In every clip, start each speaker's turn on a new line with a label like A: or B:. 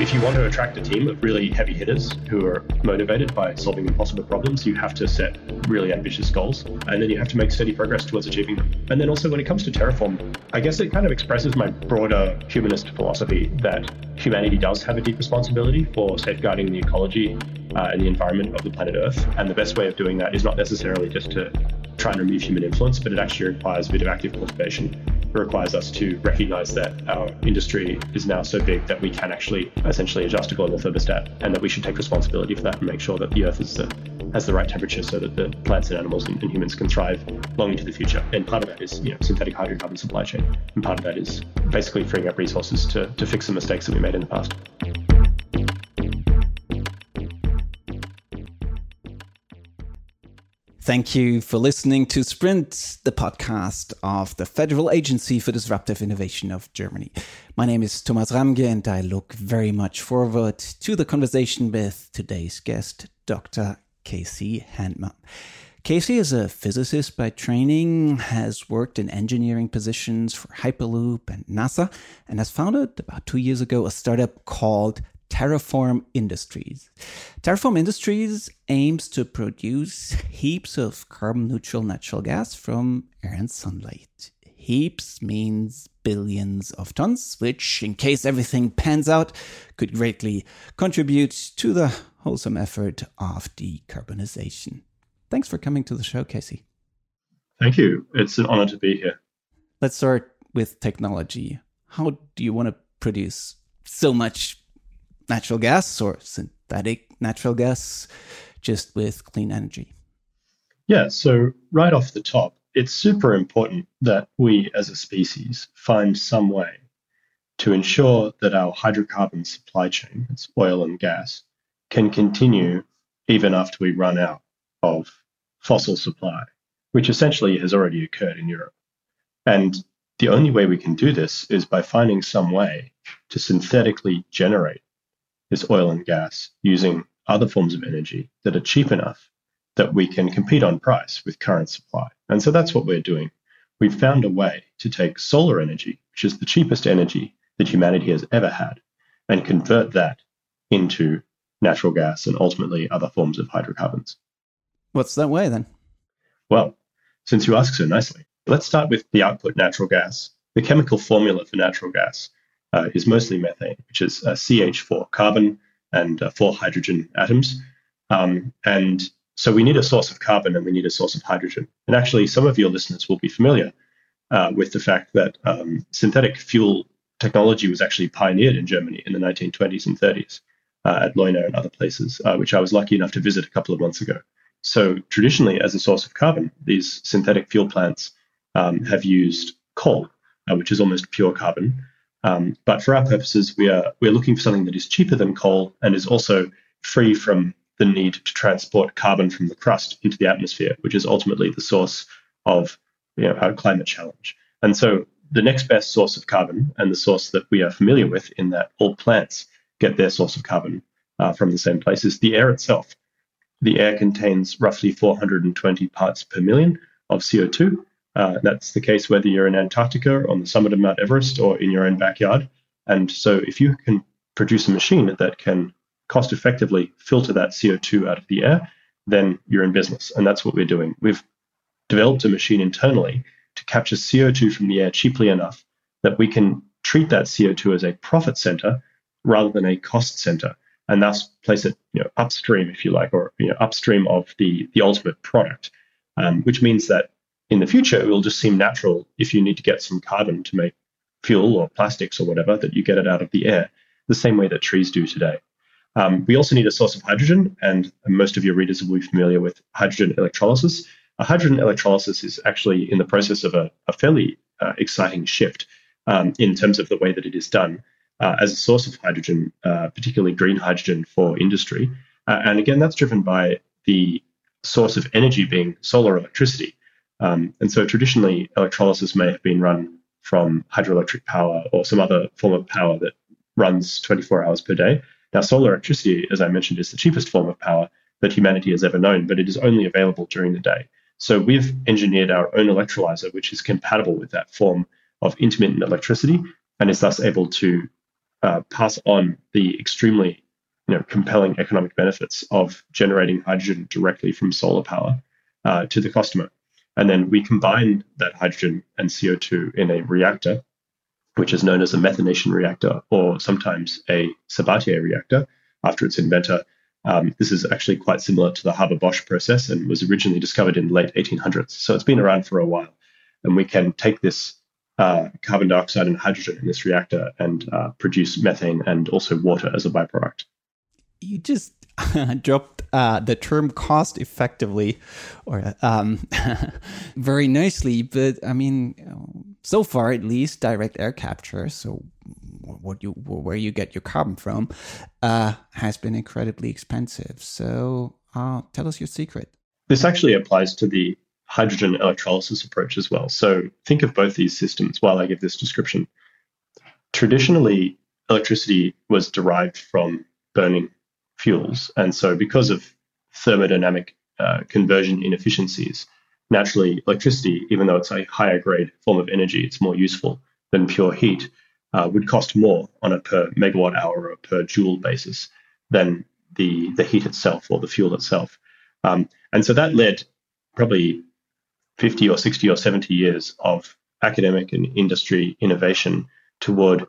A: If you want to attract a team of really heavy hitters who are motivated by solving impossible problems, you have to set really ambitious goals and then you have to make steady progress towards achieving them. And then also when it comes to Terraform, I guess it kind of expresses my broader humanist philosophy that humanity does have a deep responsibility for safeguarding the ecology uh, and the environment of the planet Earth. And the best way of doing that is not necessarily just to try and remove human influence, but it actually requires a bit of active cultivation requires us to recognize that our industry is now so big that we can actually essentially adjust a global thermostat and that we should take responsibility for that and make sure that the earth is the, has the right temperature so that the plants and animals and, and humans can thrive long into the future. And part of that is you know, synthetic hydrocarbon supply chain. And part of that is basically freeing up resources to, to fix the mistakes that we made in the past.
B: Thank you for listening to Sprint, the podcast of the Federal Agency for Disruptive Innovation of Germany. My name is Thomas Ramge, and I look very much forward to the conversation with today's guest, Dr. Casey Handmer. Casey is a physicist by training, has worked in engineering positions for Hyperloop and NASA, and has founded about two years ago a startup called Terraform Industries. Terraform Industries aims to produce heaps of carbon neutral natural gas from air and sunlight. Heaps means billions of tons, which, in case everything pans out, could greatly contribute to the wholesome effort of decarbonization. Thanks for coming to the show, Casey.
A: Thank you. It's an honor to be here.
B: Let's start with technology. How do you want to produce so much natural gas or synthetic natural gas just with clean energy?
A: Yeah, so right off the top, it's super important that we as a species find some way to ensure that our hydrocarbon supply chain, it's oil and gas, can continue even after we run out of fossil supply, which essentially has already occurred in Europe. And the only way we can do this is by finding some way to synthetically generate is oil and gas using other forms of energy that are cheap enough that we can compete on price with current supply. And so that's what we're doing. We've found a way to take solar energy, which is the cheapest energy that humanity has ever had, and convert that into natural gas and ultimately other forms of hydrocarbons.
B: What's that way then?
A: Well, since you ask so nicely, let's start with the output natural gas. The chemical formula for natural gas uh, is mostly methane, which is uh, CH4, carbon and uh, four hydrogen atoms. Um, and so we need a source of carbon and we need a source of hydrogen. And actually, some of your listeners will be familiar uh, with the fact that um, synthetic fuel technology was actually pioneered in Germany in the 1920s and 30s uh, at Leuna and other places, which I was lucky enough to visit a couple of months ago. So traditionally, as a source of carbon, these synthetic fuel plants um, have used coal, which is almost pure carbon. Um, but for our purposes, we are we're looking for something that is cheaper than coal and is also free from the need to transport carbon from the crust into the atmosphere, which is ultimately the source of you know, our climate challenge. And so the next best source of carbon and the source that we are familiar with in that all plants get their source of carbon uh, from the same place is the air itself. The air contains roughly 420 parts per million of CO2, uh, that's the case whether you're in Antarctica, on the summit of Mount Everest, or in your own backyard. And so, if you can produce a machine that can cost effectively filter that CO2 out of the air, then you're in business. And that's what we're doing. We've developed a machine internally to capture CO2 from the air cheaply enough that we can treat that CO2 as a profit center rather than a cost center, and thus place it you know, upstream, if you like, or you know, upstream of the, the ultimate product, um, which means that in the future, it will just seem natural if you need to get some carbon to make fuel or plastics or whatever, that you get it out of the air, the same way that trees do today. Um, we also need a source of hydrogen, and most of your readers will be familiar with hydrogen electrolysis. A hydrogen electrolysis is actually in the process of a, a fairly uh, exciting shift um, in terms of the way that it is done uh, as a source of hydrogen, uh, particularly green hydrogen for industry. Uh, and again, that's driven by the source of energy being solar electricity. Um, and so traditionally, electrolysis may have been run from hydroelectric power or some other form of power that runs 24 hours per day. Now, solar electricity, as I mentioned, is the cheapest form of power that humanity has ever known, but it is only available during the day. So we've engineered our own electrolyzer, which is compatible with that form of intermittent electricity and is thus able to uh, pass on the extremely you know, compelling economic benefits of generating hydrogen directly from solar power uh, to the customer. And then we combine that hydrogen and CO2 in a reactor, which is known as a methanation reactor or sometimes a Sabatier reactor after its inventor. Um, this is actually quite similar to the Haber Bosch process and was originally discovered in the late 1800s. So it's been around for a while. And we can take this uh, carbon dioxide and hydrogen in this reactor and uh, produce methane and also water as a byproduct.
B: You just dropped uh, the term cost effectively or um, very nicely, but I mean, so far at least, direct air capture, so what you where you get your carbon from, uh, has been incredibly expensive. So uh, tell us your secret.
A: This actually applies to the hydrogen electrolysis approach as well. So think of both these systems while I give this description. Traditionally, electricity was derived from burning fuels. And so, because of thermodynamic uh, conversion inefficiencies, naturally, electricity, even though it's a higher grade form of energy, it's more useful than pure heat, uh, would cost more on a per megawatt hour or per joule basis than the, the heat itself or the fuel itself. Um, and so that led probably 50 or 60 or 70 years of academic and industry innovation toward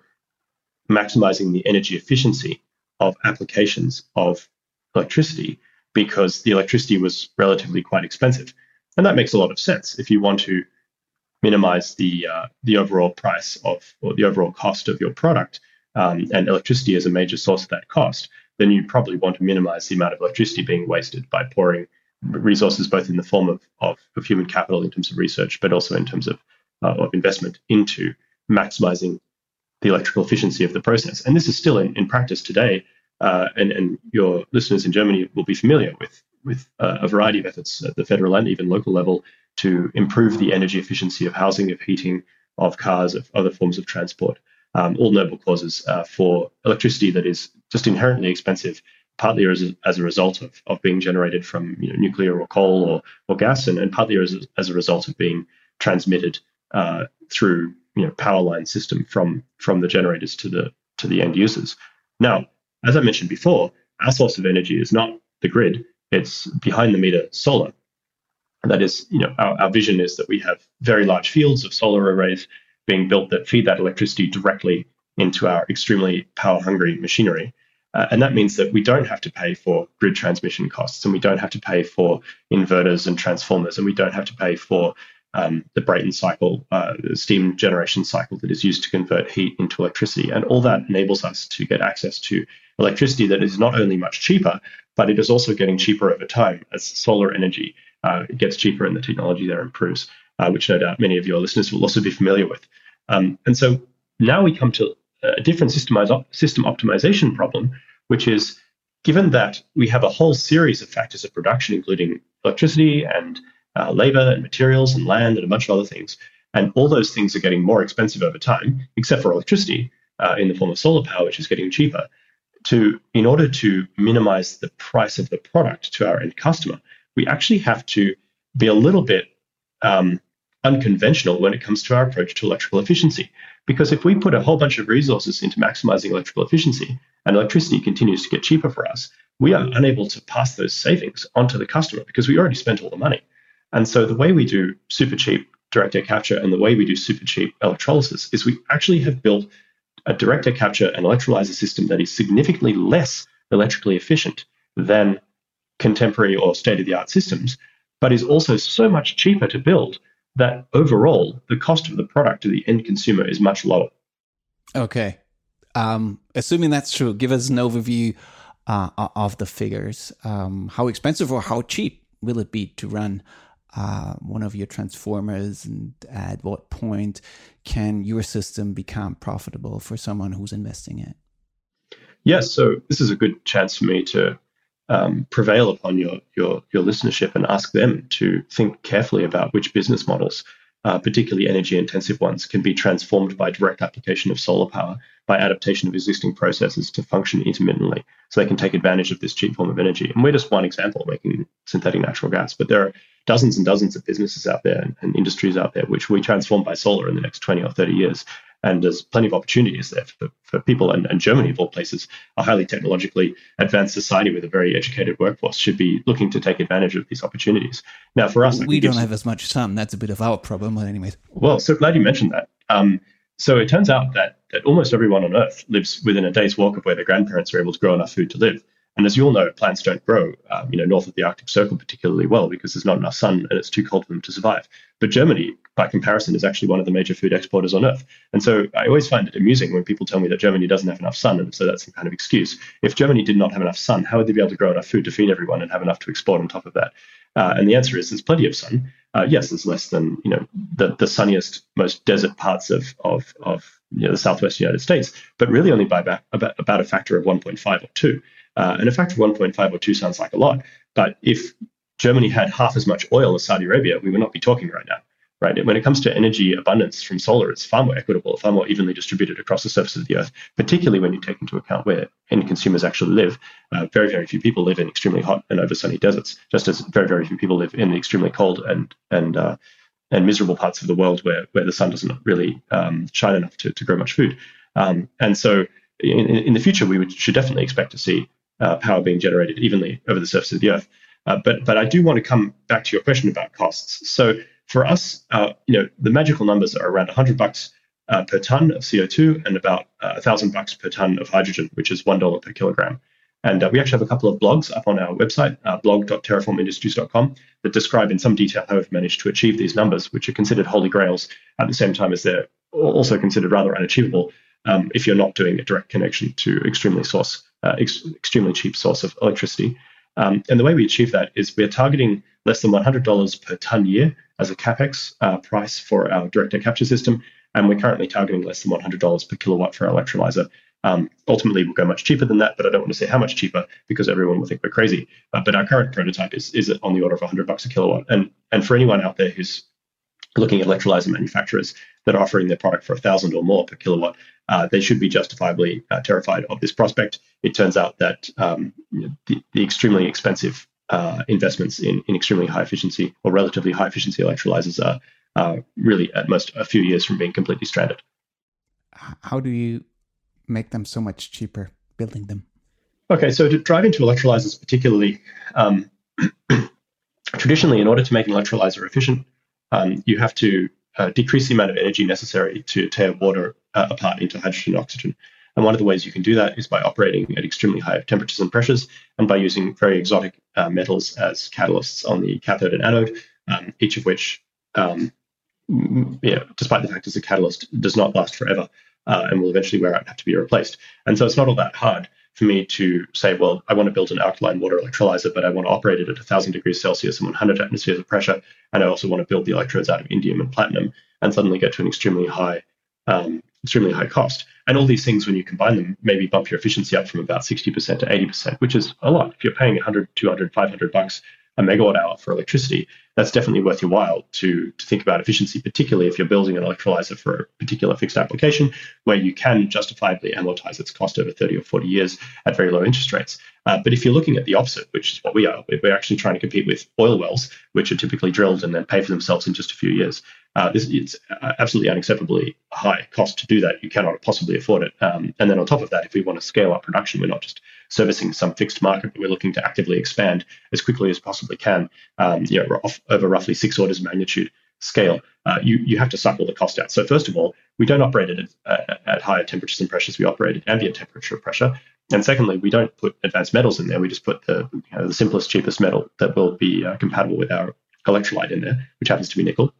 A: maximizing the energy efficiency of applications of electricity because the electricity was relatively quite expensive. And that makes a lot of sense if you want to minimize the uh, the overall price of or the overall cost of your product, um, and electricity is a major source of that cost. Then you probably want to minimize the amount of electricity being wasted by pouring resources both in the form of, of, of human capital in terms of research, but also in terms of, uh, of investment into maximizing the electrical efficiency of the process. And this is still in, in practice today. Uh, and, and your listeners in Germany will be familiar with, with uh, a variety of efforts at the federal and even local level to improve the energy efficiency of housing, of heating, of cars, of other forms of transport. Um, all noble causes uh, for electricity that is just inherently expensive, partly as a, as a result of, of being generated from you know, nuclear or coal or, or gas, and, and partly as a, as a result of being transmitted uh, through you know power line system from from the generators to the to the end users. Now, as I mentioned before, our source of energy is not the grid; it's behind the meter solar. And that is, you know, our, our vision is that we have very large fields of solar arrays being built that feed that electricity directly into our extremely power hungry machinery. Uh, and that means that we don't have to pay for grid transmission costs, and we don't have to pay for inverters and transformers, and we don't have to pay for um, the Brayton cycle, uh, the steam generation cycle that is used to convert heat into electricity. And all that enables us to get access to electricity that is not only much cheaper, but it is also getting cheaper over time as solar energy uh, gets cheaper and the technology there improves, uh, which no doubt many of your listeners will also be familiar with. Um, and so now we come to a different system optimization problem, which is given that we have a whole series of factors of production, including electricity and uh, labor and materials and land and a bunch of other things. And all those things are getting more expensive over time, except for electricity uh, in the form of solar power, which is getting cheaper. To in order to minimize the price of the product to our end customer, we actually have to be a little bit um, unconventional when it comes to our approach to electrical efficiency. Because if we put a whole bunch of resources into maximizing electrical efficiency and electricity continues to get cheaper for us, we are unable to pass those savings onto the customer because we already spent all the money. And so the way we do super cheap direct air capture and the way we do super cheap electrolysis is we actually have built a direct air capture and electrolyzer system that is significantly less electrically efficient than contemporary or state of the art systems, but is also so much cheaper to build that overall the cost of the product to the end consumer is much lower.
B: Okay. Um, assuming that's true, give us an overview uh, of the figures. Um, how expensive or how cheap will it be to run uh, one of your Terraformers and at what point can your system become profitable for someone who's investing it?
A: Yes, so this is a good chance for me to um, prevail upon your, your your listenership and ask them to think carefully about which business models, uh, particularly energy intensive ones, can be transformed by direct application of solar power by adaptation of existing processes to function intermittently, so they can take advantage of this cheap form of energy. And we're just one example, making synthetic natural gas, but there are dozens and dozens of businesses out there and, and industries out there which we transform by solar in the next 20 or 30 years. And there's plenty of opportunities there for, for people. And, and Germany, of all places, a highly technologically advanced society with a very educated workforce, should be looking to take advantage of these opportunities. Now, for us,
B: we don't have as much sun. That's a bit of our problem. But anyways,
A: well, so glad you mentioned that. Um, so it turns out that that almost everyone on Earth lives within a day's walk of where their grandparents are able to grow enough food to live. And as you all know, plants don't grow, um, you know, north of the Arctic Circle particularly well because there's not enough sun and it's too cold for them to survive. But Germany, by comparison, is actually one of the major food exporters on Earth. And so I always find it amusing when people tell me that Germany doesn't have enough sun, and so that's some kind of excuse. If Germany did not have enough sun, how would they be able to grow enough food to feed everyone and have enough to export on top of that? Uh, and the answer is there's plenty of sun. Uh, yes, there's less than you know the, the sunniest, most desert parts of of, of you know, the southwest United States, but really only by about, about, about a factor of 1.5 or 2. Uh, and a factor of 1.5 or 2 sounds like a lot. But if Germany had half as much oil as Saudi Arabia, we would not be talking right now. Right? When it comes to energy abundance from solar, it's far more equitable, far more evenly distributed across the surface of the earth, particularly when you take into account where end consumers actually live. Uh, very, very few people live in extremely hot and over sunny deserts, just as very, very few people live in extremely cold and and uh, and miserable parts of the world where where the sun doesn't really um, shine enough to, to grow much food. Um, and so in, in the future, we would, should definitely expect to see uh, power being generated evenly over the surface of the Earth. Uh, but but I do want to come back to your question about costs. So for us, uh, you know, the magical numbers are around 100 bucks uh, per ton of CO2 and about uh, 1,000 bucks per ton of hydrogen, which is one dollar per kilogram. And uh, we actually have a couple of blogs up on our website, uh, blog.terraformindustries.com, that describe in some detail how we've managed to achieve these numbers, which are considered holy grails at the same time as they're also considered rather unachievable um, if you're not doing a direct connection to extremely source, uh, ex- extremely cheap source of electricity. Um, and the way we achieve that is we're targeting less than $100 per ton year as a capex uh, price for our direct air capture system, and we're currently targeting less than $100 per kilowatt for our electrolyzer. Um, ultimately, we'll go much cheaper than that, but I don't want to say how much cheaper because everyone will think we're crazy. Uh, but our current prototype is is on the order of 100 bucks a kilowatt. And and for anyone out there who's looking at electrolyzer manufacturers that are offering their product for a thousand or more per kilowatt, uh, they should be justifiably uh, terrified of this prospect. It turns out that um, the, the, extremely expensive uh, investments in, in extremely high efficiency or relatively high efficiency electrolyzers are really at most a few years from being completely stranded.
B: How do you make them so much cheaper building them?
A: Okay, so to drive into electrolyzers, particularly, um, traditionally, in order to make an electrolyzer efficient, um, you have to uh, decrease the amount of energy necessary to tear water uh, apart into hydrogen and oxygen. And one of the ways you can do that is by operating at extremely high temperatures and pressures and by using very exotic uh, metals as catalysts on the cathode and anode, um, each of which, um, yeah, despite the fact it's a catalyst, does not last forever uh, and will eventually wear out and have to be replaced. And so it's not all that hard for me to say, well, I want to build an alkaline water electrolyzer, but I want to operate it at 1,000 degrees Celsius and 100 atmospheres of pressure. And I also want to build the electrodes out of iridium and platinum and suddenly get to an extremely high, um, extremely high cost. And all these things, when you combine them, maybe bump your efficiency up from about 60% to 80%, which is a lot. If you're paying 100, 200, 500 bucks a megawatt hour for electricity, that's definitely worth your while to, to think about efficiency, particularly if you're building an electrolyzer for a particular fixed application where you can justifiably amortize its cost over 30 or 40 years at very low interest rates. Uh, but if you're looking at the opposite, which is what we are, we're actually trying to compete with oil wells, which are typically drilled and then pay for themselves in just a few years. Uh, this, it's absolutely unacceptably high cost to do that. You cannot possibly afford it. Um, and then on top of that, if we want to scale up production, we're not just servicing some fixed market, but we're looking to actively expand as quickly as possibly can. Um, you know, off, over roughly six orders of magnitude scale, uh, you you have to suck all the cost out. So first of all, we don't operate at, at, at higher temperatures and pressures. We operate at ambient temperature pressure. And secondly, we don't put advanced metals in there. We just put the you know, the simplest, cheapest metal that will be uh, compatible with our electrolyte in there, which happens to be nickel.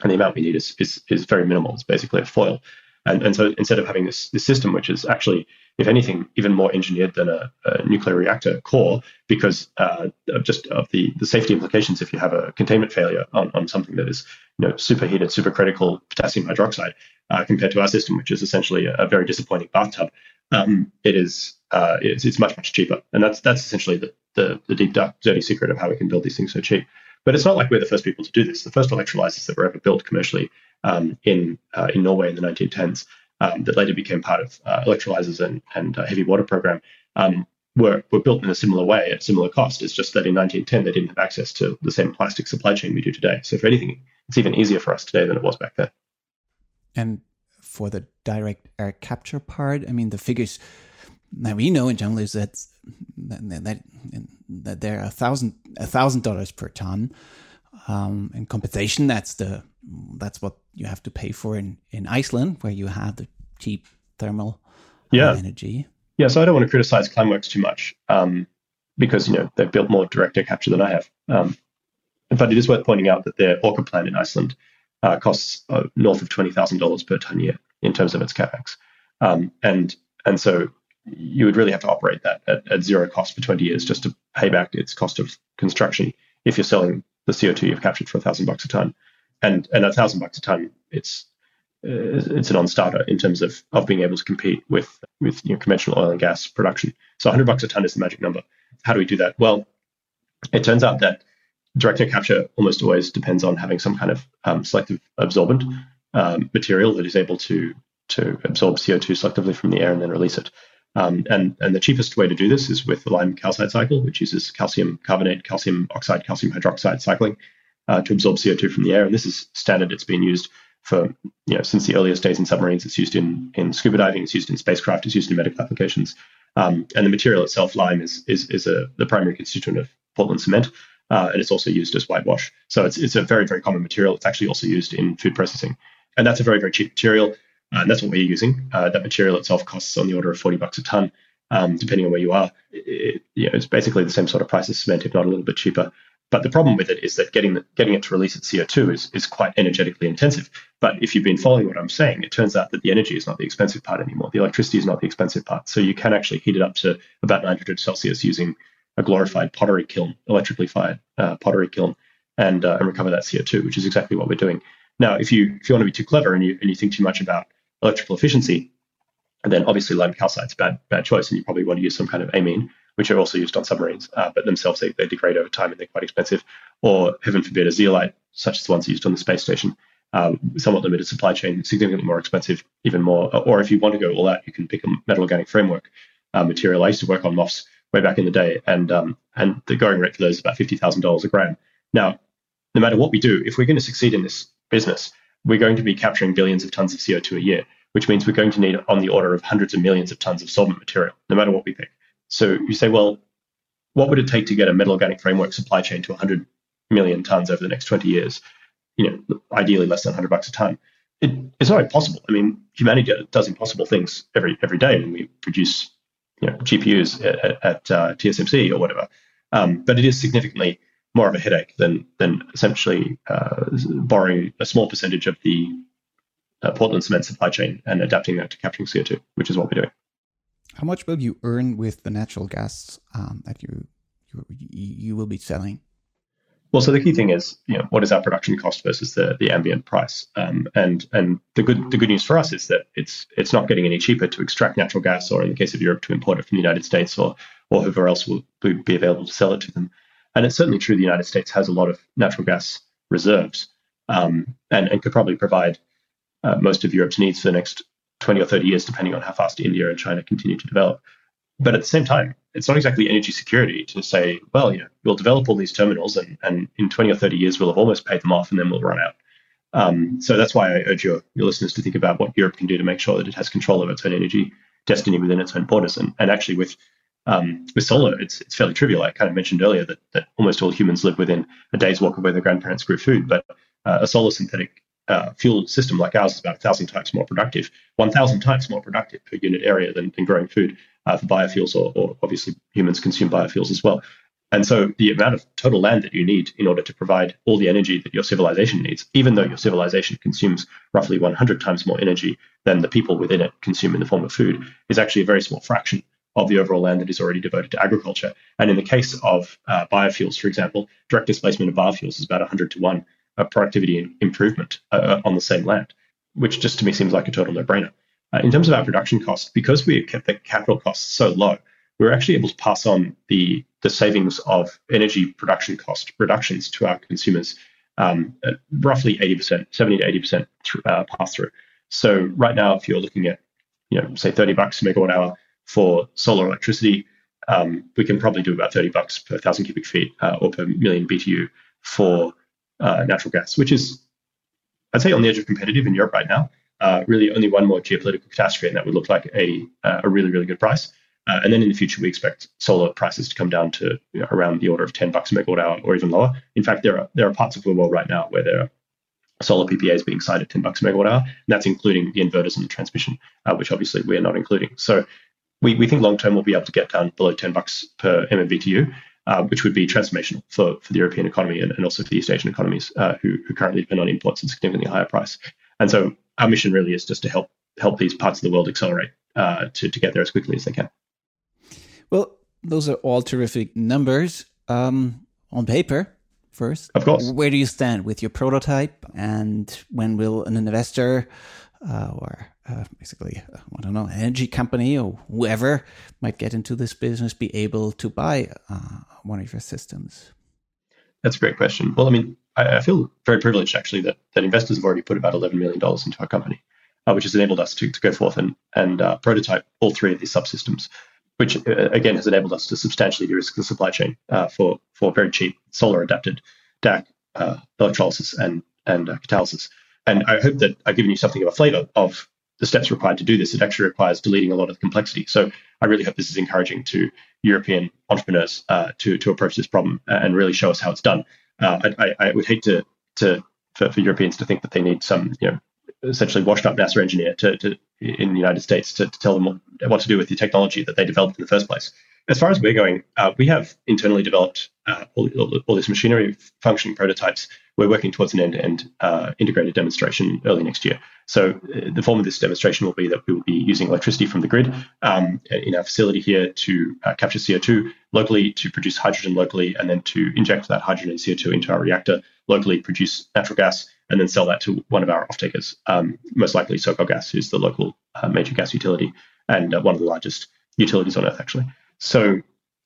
A: And the amount we need is is, is very minimal. It's basically a foil. And, and so instead of having this, this system, which is actually, if anything, even more engineered than a, a nuclear reactor core, because uh, of just of the, the safety implications if you have a containment failure on, on something that is you know superheated, supercritical potassium hydroxide, uh, compared to our system, which is essentially a, a very disappointing bathtub, um, it is uh, it's, it's much much cheaper, and that's that's essentially the, the the deep dark dirty secret of how we can build these things so cheap. But it's not like we're the first people to do this. The first electrolyzers that were ever built commercially um, in uh, in Norway in the 1910s, um, that later became part of uh, electrolyzers and and uh, heavy water program, um, were were built in a similar way at similar cost. It's just that in 1910 they didn't have access to the same plastic supply chain we do today. So for anything, it's even easier for us today than it was back then.
B: And for the direct air capture part? I mean, the figures that we know in general is that that, that, that there are a thousand a thousand dollars per ton um, in compensation. That's the that's what you have to pay for in in Iceland, where you have the cheap thermal
A: yeah.
B: energy.
A: Yeah, so I don't want to criticize Climeworks too much um, because you know they've built more direct air capture than I have. Um, but it is worth pointing out that their Orca plant in Iceland uh, costs uh, north of twenty thousand dollars per ton year in terms of its capex, um, and and so you would really have to operate that at, at, zero cost for 20 years just to pay back its cost of construction if you're selling the CO2 you've captured for a thousand bucks a ton. And and a thousand bucks a ton, it's uh, it's a non-starter in terms of of being able to compete with with you know, conventional oil and gas production. So 100 bucks a ton is the magic number. How do we do that? Well, it turns out that direct air capture almost always depends on having some kind of um, selective absorbent um, material that is able to to absorb CO2 selectively from the air and then release it. Um, and, and the cheapest way to do this is with the lime calcite cycle, which uses calcium carbonate, calcium oxide, calcium hydroxide cycling uh, to absorb CO2 from the air. And this is standard. It's been used for, you know, since the earliest days in submarines. It's used in, in scuba diving, it's used in spacecraft, it's used in medical applications. Um, and the material itself, lime, is, is, is a, the primary constituent of Portland cement. Uh, and it's also used as whitewash. So it's, it's a very, very common material. It's actually also used in food processing. And that's a very, very cheap material. Uh, and that's what we're using. Uh, that material itself costs on the order of 40 bucks a ton, um, depending on where you are. It, you know, it's basically the same sort of price as cement, if not a little bit cheaper. But the problem with it is that getting the, getting it to release its CO2 is, is quite energetically intensive. But if you've been following what I'm saying, it turns out that the energy is not the expensive part anymore. The electricity is not the expensive part. So you can actually heat it up to about 900 Celsius using a glorified pottery kiln, electrically fired uh, pottery kiln, and, uh, and recover that CO2, which is exactly what we're doing. Now, if you if you want to be too clever and you and you think too much about electrical efficiency, and then obviously lime calcite's bad bad choice, and you probably want to use some kind of amine, which are also used on submarines, uh, but themselves they, they degrade over time and they're quite expensive. Or heaven forbid a zeolite, such as the ones used on the space station, um, somewhat limited supply chain, significantly more expensive, even more. Or if you want to go all out, you can pick a metal organic framework uh, material. I used to work on MOFs way back in the day, and um, and the going rate for those is about fifty thousand dollars a gram. Now, no matter what we do, if we're going to succeed in this business, we're going to be capturing billions of tons of CO2 a year, which means we're going to need on the order of hundreds of millions of tons of solvent material, no matter what we pick. So you say, well, what would it take to get a metal organic framework supply chain to 100 million tons over the next 20 years? You know, ideally less than 100 bucks a ton. It, it's not impossible. I mean, humanity does impossible things every every day when we produce, you know, GPUs at, at uh, TSMC or whatever. Um, but it is significantly more of a headache than than essentially uh, borrowing a small percentage of the uh, Portland cement supply chain and adapting that to capturing CO2, which is what we're doing.
B: How much will you earn with the natural gas um, that you, you you will be selling?
A: Well, so the key thing is, you know, what is our production cost versus the the ambient price? Um, and and the good the good news for us is that it's it's not getting any cheaper to extract natural gas, or in the case of Europe, to import it from the United States, or or whoever else will be available to sell it to them. And it's certainly true the United States has a lot of natural gas reserves um, and, and could probably provide uh, most of Europe's needs for the next 20 or 30 years, depending on how fast India and China continue to develop. But at the same time, it's not exactly energy security to say, well, you know, we'll develop all these terminals and, and in 20 or 30 years, we'll have almost paid them off and then we'll run out. Um, so that's why I urge your, your listeners to think about what Europe can do to make sure that it has control of its own energy destiny within its own borders. And, and actually, with um, with solar, it's it's fairly trivial. I kind of mentioned earlier that, that almost all humans live within a day's walk of where their grandparents grew food, but uh, a solar synthetic uh, fuel system like ours is about a thousand times more productive, one thousand times more productive per unit area than, than growing food uh, for biofuels, or, or, obviously humans consume biofuels as well. And so the amount of total land that you need in order to provide all the energy that your civilization needs, even though your civilization consumes roughly 100 times more energy than the people within it consume in the form of food, is actually a very small fraction of the overall land that is already devoted to agriculture. And in the case of uh, biofuels, for example, direct displacement of biofuels is about 100 to 1 uh, productivity improvement uh, on the same land, which just to me seems like a total no brainer. Uh, in terms of our production costs, because we kept the capital costs so low, we were actually able to pass on the, the savings of energy production cost reductions to our consumers um, roughly 80%, 70 to 80% th- uh, pass through. So right now, if you're looking at, you know, say 30 bucks a megawatt hour for solar electricity, um, we can probably do about 30 bucks per thousand cubic feet uh, or per million BTU for uh, natural gas, which is, I'd say, on the edge of competitive in Europe right now. uh, really only one more geopolitical catastrophe, and that would look like a uh, a really really good price. Uh, and then in the future, we expect solar prices to come down to you know, around the order of 10 bucks a megawatt hour or even lower. In fact, there are there are parts of the world right now where there are solar PPAs being signed at 10 bucks a megawatt hour, and that's including the inverters and the transmission, uh, which obviously we are not including. So we, we think long term we'll be able to get down below 10 bucks per MMBTU, uh, which would be transformational for, for the European economy and, and also for the East Asian economies uh, who, who currently depend on imports at significantly higher price. And so our mission really is just to help help these parts of the world accelerate uh, to, to get there as quickly as they can.
B: Well, those are all terrific numbers. Um, on paper, first,
A: of course.
B: Where do you stand with your prototype, and when will an investor uh, or uh, basically, uh, I don't know, energy company or whoever might get into this business be able to buy uh, one of your systems?
A: That's a great question. Well, I mean, I, I, feel very privileged actually that, that investors have already put about $11 million into our company, uh, which has enabled us to, to go forth and, and uh, prototype all three of these subsystems which again has enabled us to substantially de-risk the supply chain for for very cheap solar adapted DAC electrolysis and and catalysis. And I hope that I've given you something of a flavor of the steps required to do this. It actually requires deleting a lot of complexity. So I really hope this is encouraging to European entrepreneurs uh, to to approach this problem and really show us how it's done. Uh, I, I, would hate to to for, for Europeans to think that they need some you know essentially washed up NASA engineer to, to in the United States to, to tell them what, what, to do with the technology that they developed in the first place. As far as we're going, uh, we have internally developed uh, all, all, all, this machinery functioning prototypes. We're working towards an end-to-end uh, integrated demonstration early next year. So uh, the form of this demonstration will be that we will be using electricity from the grid um, in our facility here to uh, capture CO2 locally, to produce hydrogen locally, and then to inject that hydrogen and CO2 into our reactor locally, produce natural gas, and then sell that to one of our off-takers, um, most likely SoCalGas, who's the local major gas utility and one of the largest utilities on Earth, actually. So,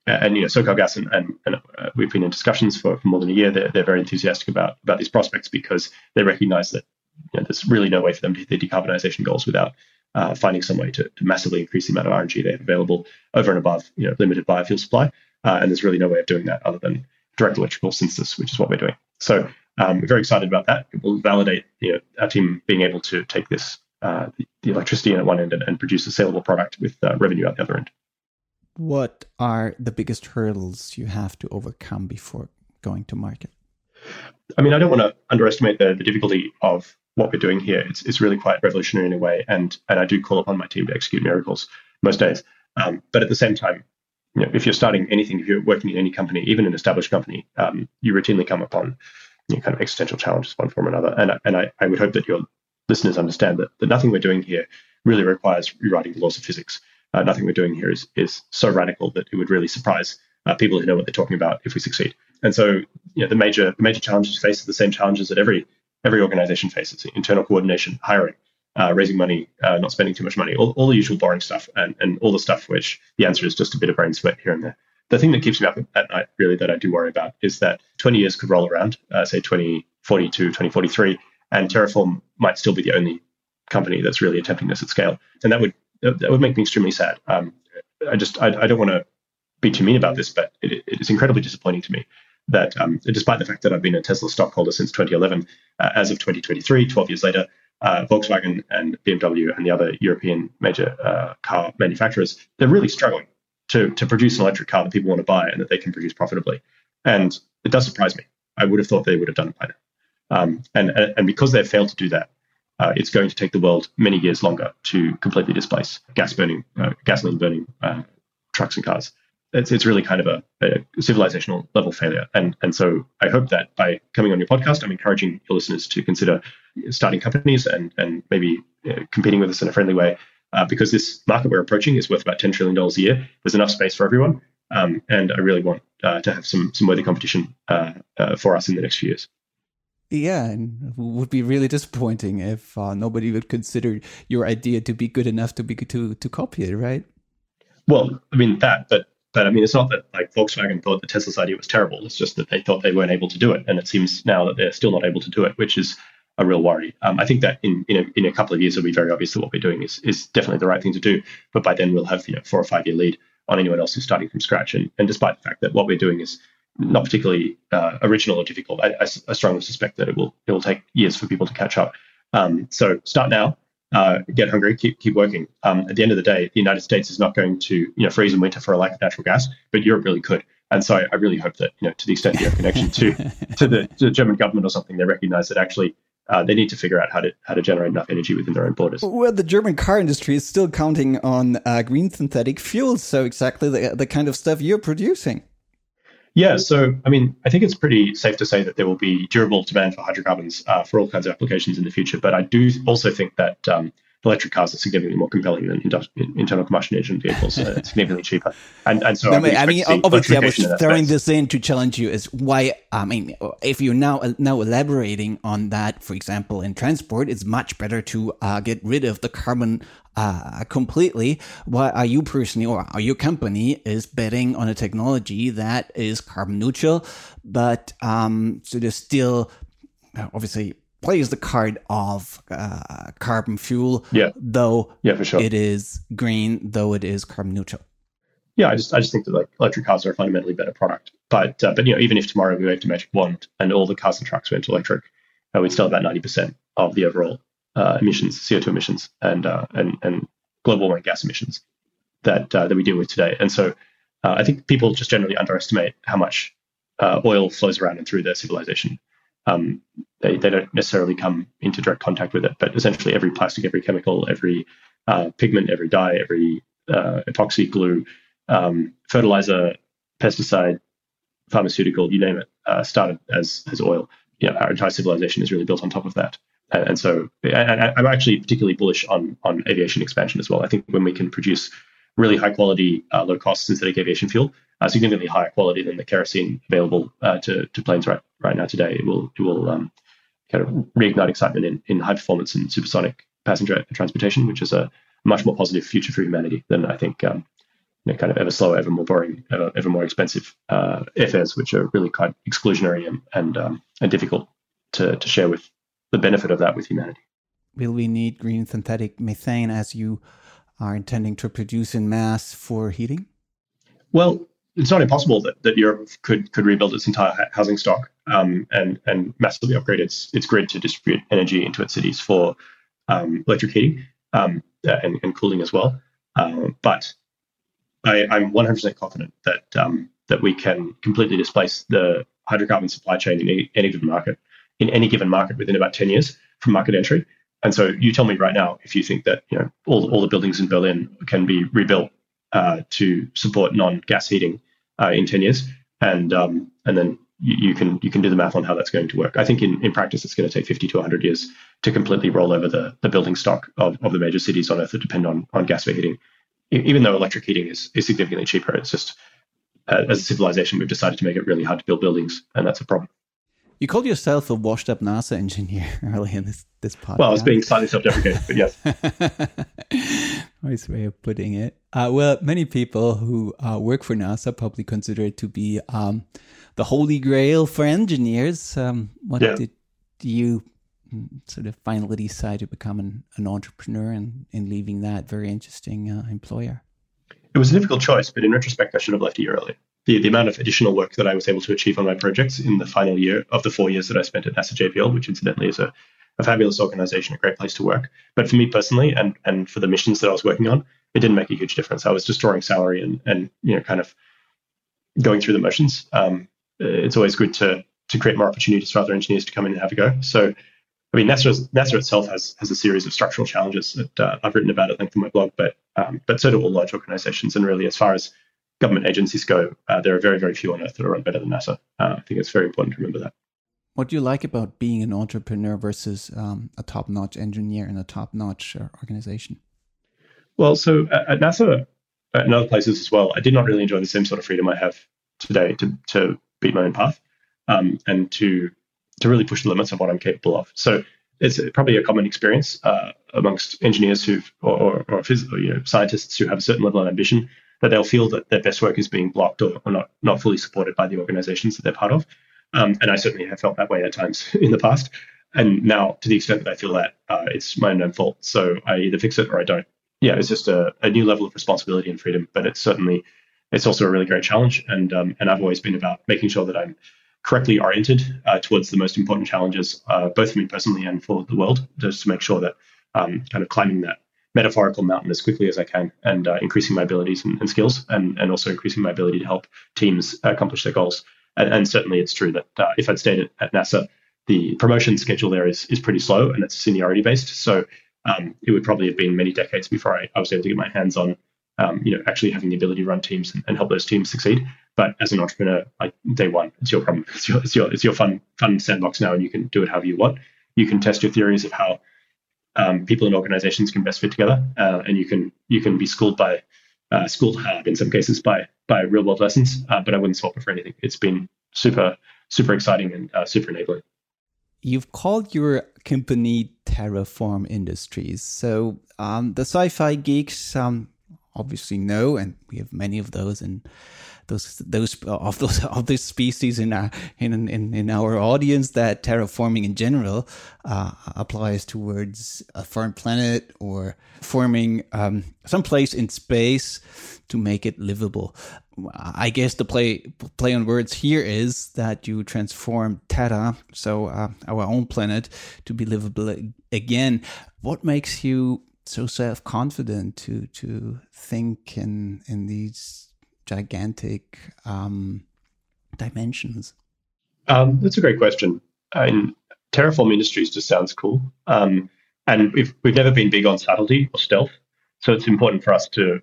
A: and you know, SoCalGas and, and, and uh, we've been in discussions for, for more than a year. They're, they're very enthusiastic about about these prospects because they recognise that you know, there's really no way for them to hit their decarbonisation goals without uh, finding some way to, to, massively increase the amount of RNG they have available over and above you know limited biofuel supply. Uh, and there's really no way of doing that other than direct electrical synthesis, which is what we're doing. So um, we're very excited about that. It will validate you know, our team being able to take this uh, the, the, electricity in at one end and, and, produce a saleable product with uh, revenue at the other end.
B: What are the biggest hurdles you have to overcome before going to market?
A: I mean, I don't want to underestimate the, the difficulty of what we're doing here. It's, it's really quite revolutionary in a way, and and I do call upon my team to execute miracles most days. Um, but at the same time, you know, if you're starting anything, if you're working in any company, even an established company, um, you routinely come upon you know, kind of existential challenges, one form or another. And and I, I would hope that your listeners understand that, that nothing we're doing here really requires rewriting the laws of physics. Uh, nothing we're doing here is is so radical that it would really surprise uh, people who know what they're talking about if we succeed. And so, you know, the major the major challenges face are the same challenges that every every organization faces: internal coordination, hiring, uh, raising money, uh, not spending too much money, all, all the usual boring stuff, and and all the stuff which the answer is just a bit of brain sweat here and there the thing that keeps me up at night, really, that I do worry about is that 20 years could roll around, uh, say 2042, 2043, and Terraform might still be the only company that's really attempting this at scale, and that would that would make me extremely sad. Um, I just I, I don't want to be too mean about this, but it, it is incredibly disappointing to me that um, despite the fact that I've been a Tesla stockholder since 2011, uh, as of 2023, 12 years later, uh, Volkswagen and BMW and the other European major uh, car manufacturers, they're really struggling to, to produce an electric car that people want to buy and that they can produce profitably. And it does surprise me. I would have thought they would have done it by now. Um, and, and because they've failed to do that, uh, it's going to take the world many years longer to completely displace gas burning, uh, gasoline burning uh, trucks and cars. It's, it's really kind of a, a, civilizational level failure. And, and so I hope that by coming on your podcast, I'm encouraging your listeners to consider starting companies and, and maybe competing with us in a friendly way uh, because this market we're approaching is worth about $10 trillion a year. There's enough space for everyone. Um, and I really want uh, to have some, some worthy competition uh, uh for us in the next few years.
B: Yeah, and would be really disappointing if uh, nobody would consider your idea to be good enough to be to to copy it, right?
A: Well, I mean that, but but I mean it's not that like Volkswagen thought the Tesla's idea was terrible. It's just that they thought they weren't able to do it, and it seems now that they're still not able to do it, which is a real worry. Um, I think that in in a, in a couple of years it'll be very obvious that what we're doing is is definitely the right thing to do. But by then we'll have you know four or five year lead on anyone else who's starting from scratch. And and despite the fact that what we're doing is not particularly uh, original or difficult, I, I, I, strongly suspect that it will it will take years for people to catch up. Um, so start now. uh, get hungry, keep keep working. Um, at the end of the day, the United States is not going to you know freeze in winter for a lack of natural gas, but Europe really could. And so I, I really hope that you know to the extent you have connection to to the, to the German government or something, they recognise that actually uh, they need to figure out how to how to generate enough energy within their own borders.
B: Well, the German car industry is still counting on uh, green synthetic fuels, so exactly the the kind of stuff you're producing.
A: Yeah, so I mean, I think it's pretty safe to say that there will be durable demand for hydrocarbons uh, for all kinds of applications in the future. But I do also think that um, electric cars are significantly more compelling than internal combustion engine vehicles. Uh, significantly cheaper, and and so
B: no, I, I mean, obviously, I was throwing this in to challenge you is why. I mean, if you're now now elaborating on that, for example, in transport, it's much better to uh, get rid of the carbon uh, completely. Why are you personally or are your company is betting on a technology that is carbon neutral, but um, so there's still obviously plays the card of uh, carbon fuel.
A: Yeah.
B: Though
A: yeah, for sure.
B: it is green, though it is carbon neutral.
A: Yeah, I just I just think that like electric cars are a fundamentally better product. But uh, but you know even if tomorrow we went to Magic Wand and all the cars and trucks went electric, uh, we'd still have about ninety percent of the overall uh, emissions, CO two emissions, and uh, and and global warming gas emissions that uh, that we deal with today. And so uh, I think people just generally underestimate how much oil flows around and through their civilization um, they, they don't necessarily come into direct contact with it, but essentially every plastic, every chemical, every uh, pigment, every dye, every uh, epoxy glue, um, fertilizer, pesticide, pharmaceutical, you name it, uh, started as as oil. You know, our entire civilization is really built on top of that. And, and so, and I'm actually particularly bullish on on aviation expansion as well. I think when we can produce really high quality, uh, low cost synthetic aviation fuel, uh, significantly higher quality than the kerosene available uh, to, to planes right right now today. It will it will um, kind of reignite excitement in, in high performance and supersonic passenger transportation, which is a much more positive future for humanity than I think um, you know, kind of ever slower, ever more boring, ever, ever more expensive uh, airfares, which are really quite exclusionary and and, um, and difficult to, to share with the benefit of that with humanity.
B: Will we need green synthetic methane as you are intending to produce in mass for heating?
A: Well, it's not impossible that, that Europe could could rebuild its entire housing stock um, and and massively upgrade its its grid to distribute energy into its cities for um, electric heating um, and, and, cooling as well. Uh, but I, am 100% confident that um, that we can completely displace the hydrocarbon supply chain in any, any given market in any given market within about 10 years from market entry. And so you tell me right now if you think that you know all, all the buildings in Berlin can be rebuilt uh, to support non-gas heating uh, in 10 years, and um, and then you, you, can you can do the math on how that's going to work. I think in, in practice it's going to take 50 to 100 years to completely roll over the, the building stock of, of the major cities on Earth that depend on on gas for heating. Even though electric heating is, is significantly cheaper, it's just uh, as a civilization we've decided to make it really hard to build buildings, and that's a problem.
B: You called yourself a washed up NASA engineer early in this, this podcast.
A: Well, I was being slightly self deprecating, but yes.
B: nice way of putting it. Uh, well, many people who uh, work for NASA probably consider it to be um, the holy grail for engineers. Um, what yeah. did you mm, sort of finally decide to become an, an entrepreneur and in leaving that very interesting uh, employer?
A: It was a difficult choice, but in retrospect, I should have left a year earlier the, the amount of additional work that I was able to achieve on my projects in the final year of the four years that I spent at NASA JPL, which incidentally is a, a fabulous organization, a great place to work. But for me personally, and and for the missions that I was working on, it didn't make a huge difference. I was just drawing salary and and you know kind of going through the motions. Um, it's always good to to create more opportunities for other engineers to come in and have a go. So, I mean, NASA NASA itself has has a series of structural challenges that uh, I've written about at length in my blog, but um, but so do all large organizations. And really, as far as government agencies go, uh, there are very, very few on earth that are run better than NASA. Uh, I think it's very important to remember that.
B: What do you like about being an entrepreneur versus um, a top notch engineer in a top notch uh, organization?
A: Well, so at NASA and other places as well, I did not really enjoy the same sort of freedom I have today to, to beat my own path um, and to to really push the limits of what I'm capable of. So it's probably a common experience uh, amongst engineers who or, or, or, you know, scientists who have a certain level of ambition that they'll feel that their best work is being blocked or, or not not fully supported by the organizations that they're part of. Um, and I certainly have felt that way at times in the past. And now, to the extent that I feel that, uh, it's my own fault. So I either fix it or I don't. Yeah, it's just a, a new level of responsibility and freedom. But it's certainly it's also a really great challenge. And um, and I've always been about making sure that I'm correctly oriented uh, towards the most important challenges, uh, both for me personally and for the world, just to make sure that um, kind of climbing that metaphorical mountain as quickly as I can and uh, increasing my abilities and, and, skills and, and also increasing my ability to help teams accomplish their goals. And, and certainly it's true that uh, if I'd stayed at, at, NASA, the promotion schedule there is, is pretty slow and it's seniority based. So um, it would probably have been many decades before I, I was able to get my hands on um, you know, actually having the ability to run teams and, and, help those teams succeed. But as an entrepreneur, like day one, it's your problem. It's your, it's your, it's your fun, fun sandbox now, and you can do it however you want. You can test your theories of how um, people and organizations can best fit together, uh, and you can you can be schooled by uh, schooled hard in some cases by by real world lessons. Uh, but I wouldn't swap it for anything. It's been super super exciting and uh, super enabling.
B: You've called your company Terraform Industries. So um, the sci-fi geeks um, obviously know, and we have many of those in those those of those of this species in our in in, in our audience that terraforming in general uh, applies towards a foreign planet or forming um, some place in space to make it livable. I guess the play play on words here is that you transform Terra, so uh, our own planet, to be livable again. What makes you so self confident to to think in in these gigantic um, dimensions?
A: Um, that's a great question. I mean, Terraform Industries just sounds cool. Um, and we've, we've never been big on subtlety or stealth. So it's important for us to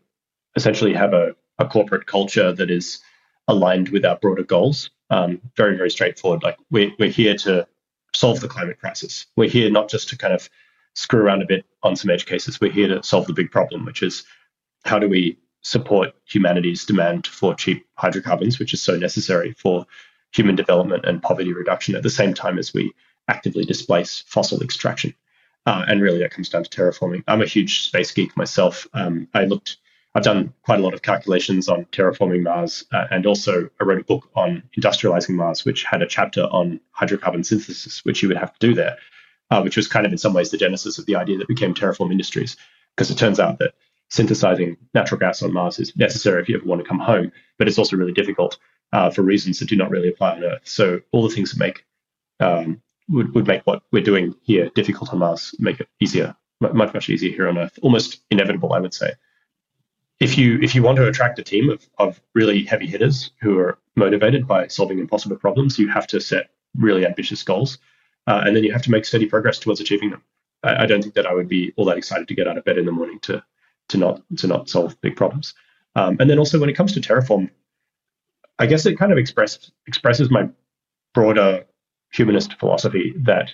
A: essentially have a, a corporate culture that is aligned with our broader goals. Um, very, very straightforward. Like we're, we're here to solve the climate crisis. We're here not just to kind of screw around a bit on some edge cases. We're here to solve the big problem, which is how do we support humanity's demand for cheap hydrocarbons, which is so necessary for human development and poverty reduction at the same time as we actively displace fossil extraction. Uh, and really, that comes down to terraforming. I'm a huge space geek myself. Um, I looked, I've done quite a lot of calculations on terraforming Mars, uh, and also I wrote a book on industrializing Mars, which had a chapter on hydrocarbon synthesis, which you would have to do there, uh, which was kind of in some ways the genesis of the idea that became Terraform Industries, because it turns out that synthesizing natural gas on Mars is necessary if you ever want to come home, but it's also really difficult uh, for reasons that do not really apply on Earth. So all the things that make um, would, would make what we're doing here difficult on Mars make it easier, much much easier here on Earth. Almost inevitable, I would say. If you if you want to attract a team of of really heavy hitters who are motivated by solving impossible problems, you have to set really ambitious goals, uh, and then you have to make steady progress towards achieving them. I, I don't think that I would be all that excited to get out of bed in the morning to to not to not solve big problems. Um, and then also when it comes to Terraform, I guess it kind of express, expresses my broader humanist philosophy that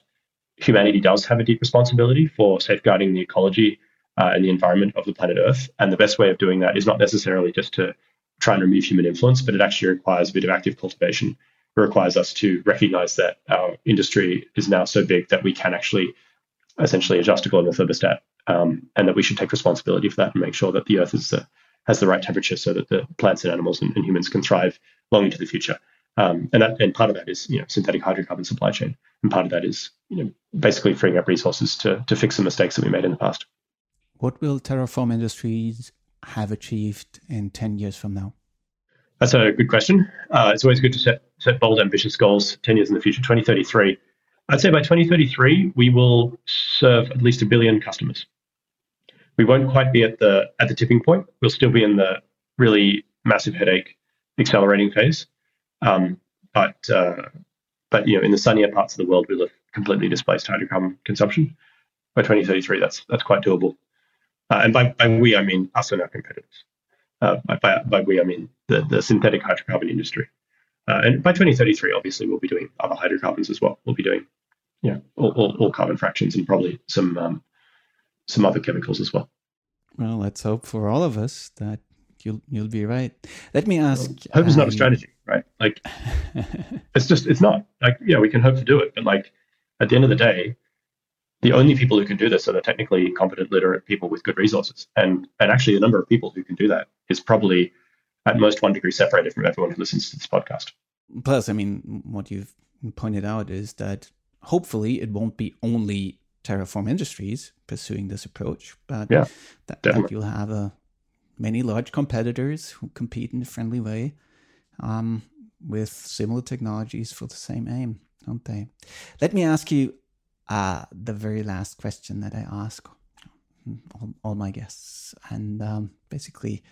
A: humanity does have a deep responsibility for safeguarding the ecology uh, and the environment of the planet Earth. And the best way of doing that is not necessarily just to try and remove human influence, but it actually requires a bit of active cultivation. It requires us to recognize that our industry is now so big that we can actually essentially adjust a global thermostat um, and that we should take responsibility for that and make sure that the Earth is the, has the right temperature so that the plants and animals and, and humans can thrive long into the future. Um, and that, and part of that is you know synthetic hydrocarbon supply chain, and part of that is you know basically freeing up resources to to fix the mistakes that we made in the past.
B: What will Terraform Industries have achieved in ten years from now?
A: That's a good question. Uh, it's always good to set set bold, ambitious goals. Ten years in the future, 2033. I'd say by 2033 we will serve at least a billion customers we won't quite be at the at the tipping point. We'll still be in the really massive headache accelerating phase. Um, but uh, but you know, in the sunnier parts of the world, we'll have completely displaced hydrocarbon consumption by 2033. That's that's quite doable. Uh, and by, by we, I mean us and our competitors. Uh, by, by we, I mean the, the synthetic hydrocarbon industry. Uh, and by 2033, obviously, we'll be doing other hydrocarbons as well. We'll be doing, you know, all, all, all carbon fractions and probably some um, some other chemicals as well.
B: Well, let's hope for all of us that you'll you'll be right. Let me ask. Well,
A: hope is not a um, strategy, right? Like, it's just it's not like yeah, we can hope to do it, but like at the end of the day, the only people who can do this are the technically competent, literate people with good resources, and and actually the number of people who can do that is probably at most one degree separated from everyone who listens to this podcast.
B: Plus, I mean, what you've pointed out is that hopefully it won't be only Terraform Industries pursuing this approach, but yeah, that, that, you'll have uh, many large competitors who compete in a friendly way um, with similar technologies for the same aim, don't they? Let me ask you uh, the very last question that I ask all, all my guests. And um, basically,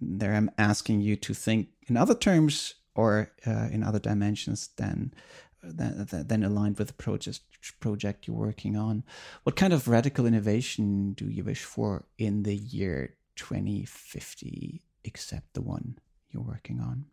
B: there I'm asking you to think in other terms or uh, in other dimensions than, than, than aligned with the project project you're working on. What kind of radical innovation do you wish for in the year 2050, except the one you're working on?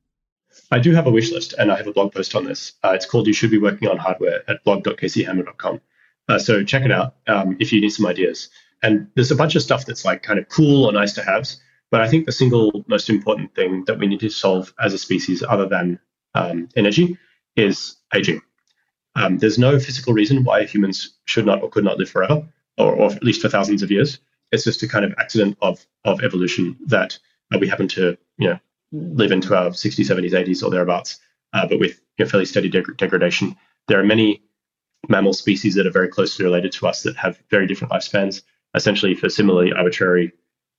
A: I do have a wish list, and I have a blog post on this. Uh, it's called "You Should Be Working on Hardware" at blog.kchammer.com. Uh, so check it out um, if you need some ideas. And there's a bunch of stuff that's like kind of cool or nice to haves. But I think the single most important thing that we need to solve as a species, other than um, energy, is aging. Um, there's no physical reason why humans should not or could not live forever, or, or at least for thousands of years. It's just a kind of accident of of evolution that uh, we happen to you know live into our 60s, 70s, 80s, or thereabouts, uh, but with you know, fairly steady deg- degradation. There are many mammal species that are very closely related to us that have very different lifespans, essentially for similarly arbitrary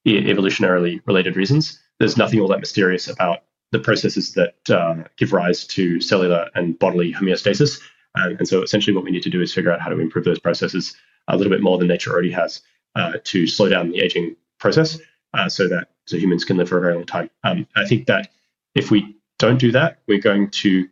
A: evolutionarily related reasons. There's nothing all that mysterious about the processes that uh, give rise to cellular and bodily homeostasis. Um, and so essentially what we need to do is figure out how to improve those processes a little bit more than nature already has uh, to slow down the aging process uh, so that so humans can live for a very long time. Um, I think that if we don't do that, we're going to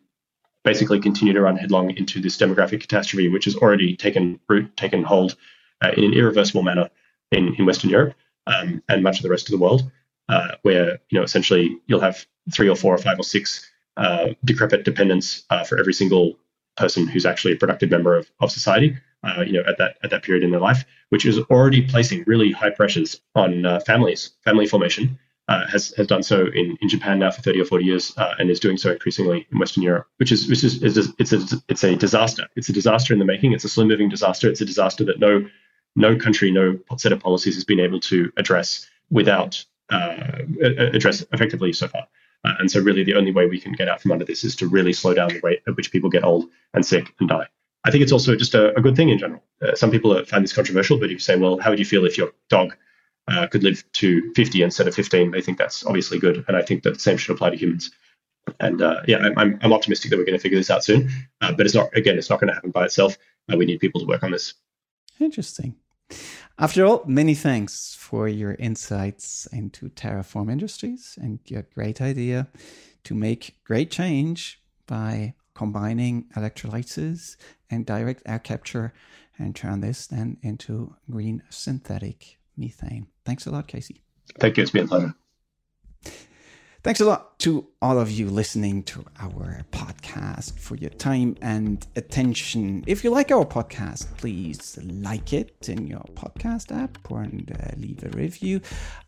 A: basically continue to run headlong into this demographic catastrophe, which has already taken root, taken hold uh, in an irreversible manner in, in Western Europe um, and much of the rest of the world, uh, where you know essentially you'll have three or four or five or six uh, decrepit dependents uh, for every single person who's actually a productive member of, of society. Uh, you know, at that at that period in their life, which is already placing really high pressures on uh, families, family formation, uh, has has done so in, in Japan now for 30 or 40 years uh, and is doing so increasingly in Western Europe, which is which is, is it's a it's a disaster. It's a disaster in the making. It's a slow moving disaster. It's a disaster that no no country, no set of policies has been able to address without address effectively so far. Uh, and so, really, the only way we can get out from under this is to really slow down the rate at which people get old and sick and die. I think it's also just a, a good thing in general. Uh, some people find this controversial, but if you say, well, how would you feel if your dog uh, could live to 50 instead of 15, they think that's obviously good. And I think that the same should apply to humans. And uh, yeah, I'm, I'm optimistic that we're going to figure this out soon. Uh, but it's not, again, it's not going to happen by itself. Uh, we need people to work on this.
B: Interesting. After all, many thanks for your insights into Terraform Industries and your great idea to make great change by combining electrolysis and direct air capture and turn this then into green synthetic methane. Thanks a lot, Casey.
A: Thank you. It's been a pleasure.
B: Thanks a lot to all of you listening to our podcast for your time and attention. If you like our podcast, please like it in your podcast app and uh, leave a review.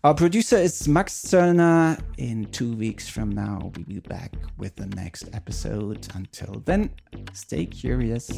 B: Our producer is Max Zöllner. In two weeks from now, we'll be back with the next episode. Until then, stay curious.